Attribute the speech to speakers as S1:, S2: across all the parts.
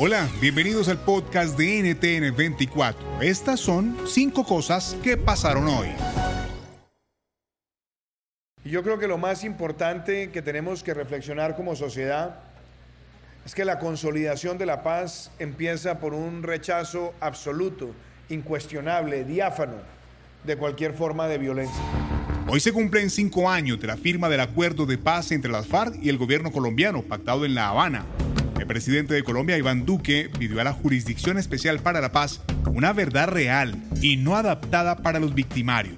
S1: Hola, bienvenidos al podcast de NTN 24. Estas son cinco cosas que pasaron hoy.
S2: Yo creo que lo más importante que tenemos que reflexionar como sociedad es que la consolidación de la paz empieza por un rechazo absoluto, incuestionable, diáfano de cualquier forma de violencia.
S1: Hoy se cumplen cinco años de la firma del acuerdo de paz entre las FARC y el gobierno colombiano pactado en La Habana. El presidente de Colombia, Iván Duque, pidió a la Jurisdicción Especial para la Paz una verdad real y no adaptada para los victimarios.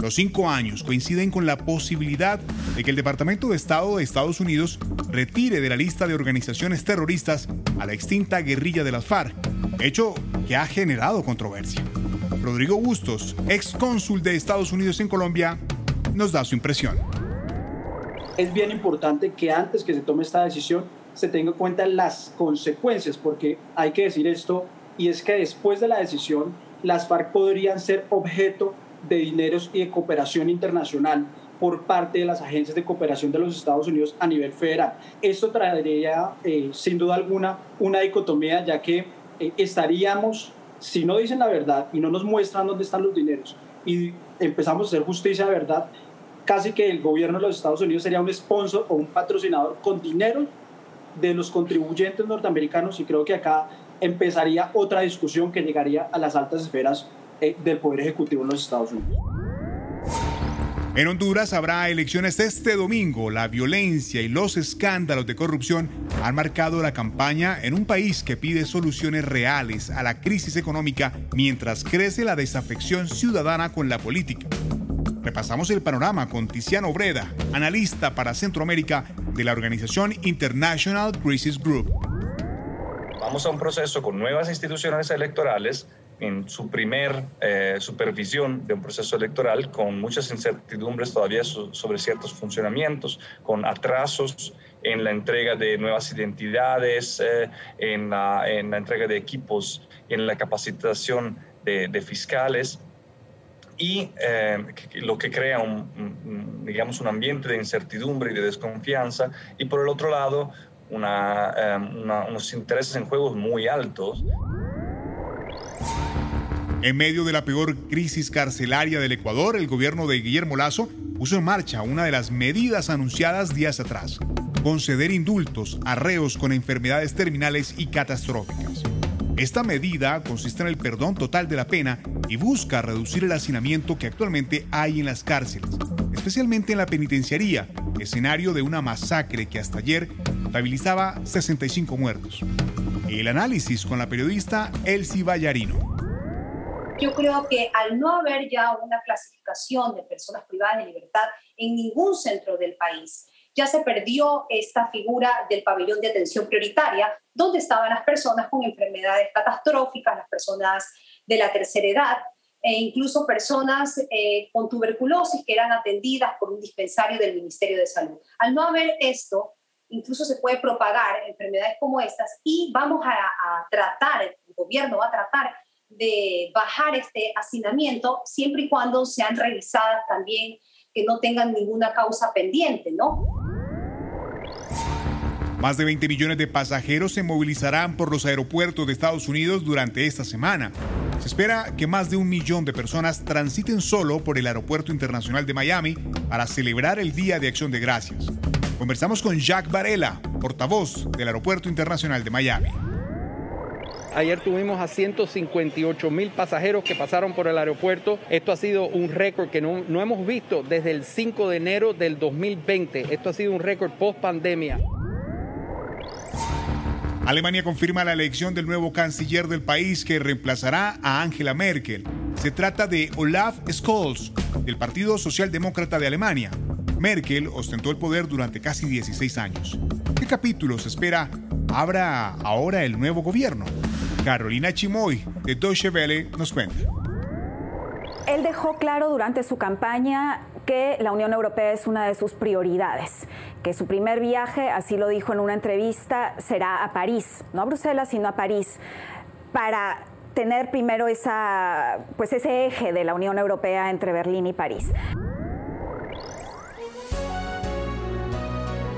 S1: Los cinco años coinciden con la posibilidad de que el Departamento de Estado de Estados Unidos retire de la lista de organizaciones terroristas a la extinta guerrilla de las FARC, hecho que ha generado controversia. Rodrigo Bustos, ex cónsul de Estados Unidos en Colombia, nos da su impresión.
S3: Es bien importante que antes que se tome esta decisión se tenga en cuenta las consecuencias, porque hay que decir esto, y es que después de la decisión, las FARC podrían ser objeto de dineros y de cooperación internacional por parte de las agencias de cooperación de los Estados Unidos a nivel federal. Esto traería, eh, sin duda alguna, una dicotomía, ya que eh, estaríamos, si no dicen la verdad y no nos muestran dónde están los dineros, y empezamos a hacer justicia de verdad, casi que el gobierno de los Estados Unidos sería un sponsor o un patrocinador con dinero de los contribuyentes norteamericanos y creo que acá empezaría otra discusión que llegaría a las altas esferas eh, del Poder Ejecutivo en los Estados Unidos.
S1: En Honduras habrá elecciones este domingo. La violencia y los escándalos de corrupción han marcado la campaña en un país que pide soluciones reales a la crisis económica mientras crece la desafección ciudadana con la política. Repasamos el panorama con Tiziano Breda, analista para Centroamérica de la organización International Crisis Group.
S4: Vamos a un proceso con nuevas instituciones electorales en su primer eh, supervisión de un proceso electoral con muchas incertidumbres todavía sobre ciertos funcionamientos, con atrasos en la entrega de nuevas identidades, eh, en, la, en, la, entrega de equipos, en la capacitación de fiscales y eh, lo que crea un, digamos, un ambiente de incertidumbre y de desconfianza, y por el otro lado, eh, unos intereses en juegos muy altos.
S1: En medio de la peor crisis carcelaria del Ecuador, el gobierno de Guillermo Lazo puso en marcha una de las medidas anunciadas días atrás, conceder indultos a reos con enfermedades terminales y catastróficas. Esta medida consiste en el perdón total de la pena y busca reducir el hacinamiento que actualmente hay en las cárceles, especialmente en la penitenciaría, escenario de una masacre que hasta ayer estabilizaba 65 muertos. El análisis con la periodista Elsie Vallarino.
S5: Yo creo que al no haber ya una clasificación de personas privadas de libertad en ningún centro del país, ya se perdió esta figura del pabellón de atención prioritaria, donde estaban las personas con enfermedades catastróficas, las personas de la tercera edad, e incluso personas eh, con tuberculosis que eran atendidas por un dispensario del Ministerio de Salud. Al no haber esto, incluso se puede propagar enfermedades como estas y vamos a, a tratar, el gobierno va a tratar de bajar este hacinamiento siempre y cuando sean revisadas también que no tengan ninguna causa pendiente, ¿no?
S1: Más de 20 millones de pasajeros se movilizarán por los aeropuertos de Estados Unidos durante esta semana. Se espera que más de un millón de personas transiten solo por el Aeropuerto Internacional de Miami para celebrar el Día de Acción de Gracias. Conversamos con Jack Varela, portavoz del Aeropuerto Internacional de Miami.
S6: Ayer tuvimos a 158 mil pasajeros que pasaron por el aeropuerto. Esto ha sido un récord que no, no, hemos visto desde el 5 de enero del 2020. Esto ha sido un récord post pandemia.
S1: Alemania confirma la elección del nuevo canciller del país que reemplazará a Angela Merkel. Se trata de Olaf Scholz, del Partido Socialdemócrata de Alemania. Merkel ostentó el poder durante casi 16 años. ¿Qué capítulos espera abra ahora el nuevo gobierno? Carolina Chimoy, de Deutsche Welle, nos cuenta.
S7: Él dejó claro durante su campaña que la Unión Europea es una de sus prioridades, que su primer viaje, así lo dijo en una entrevista, será a París, no a Bruselas, sino a París, para tener primero pues ese eje de la Unión Europea entre Berlín y París.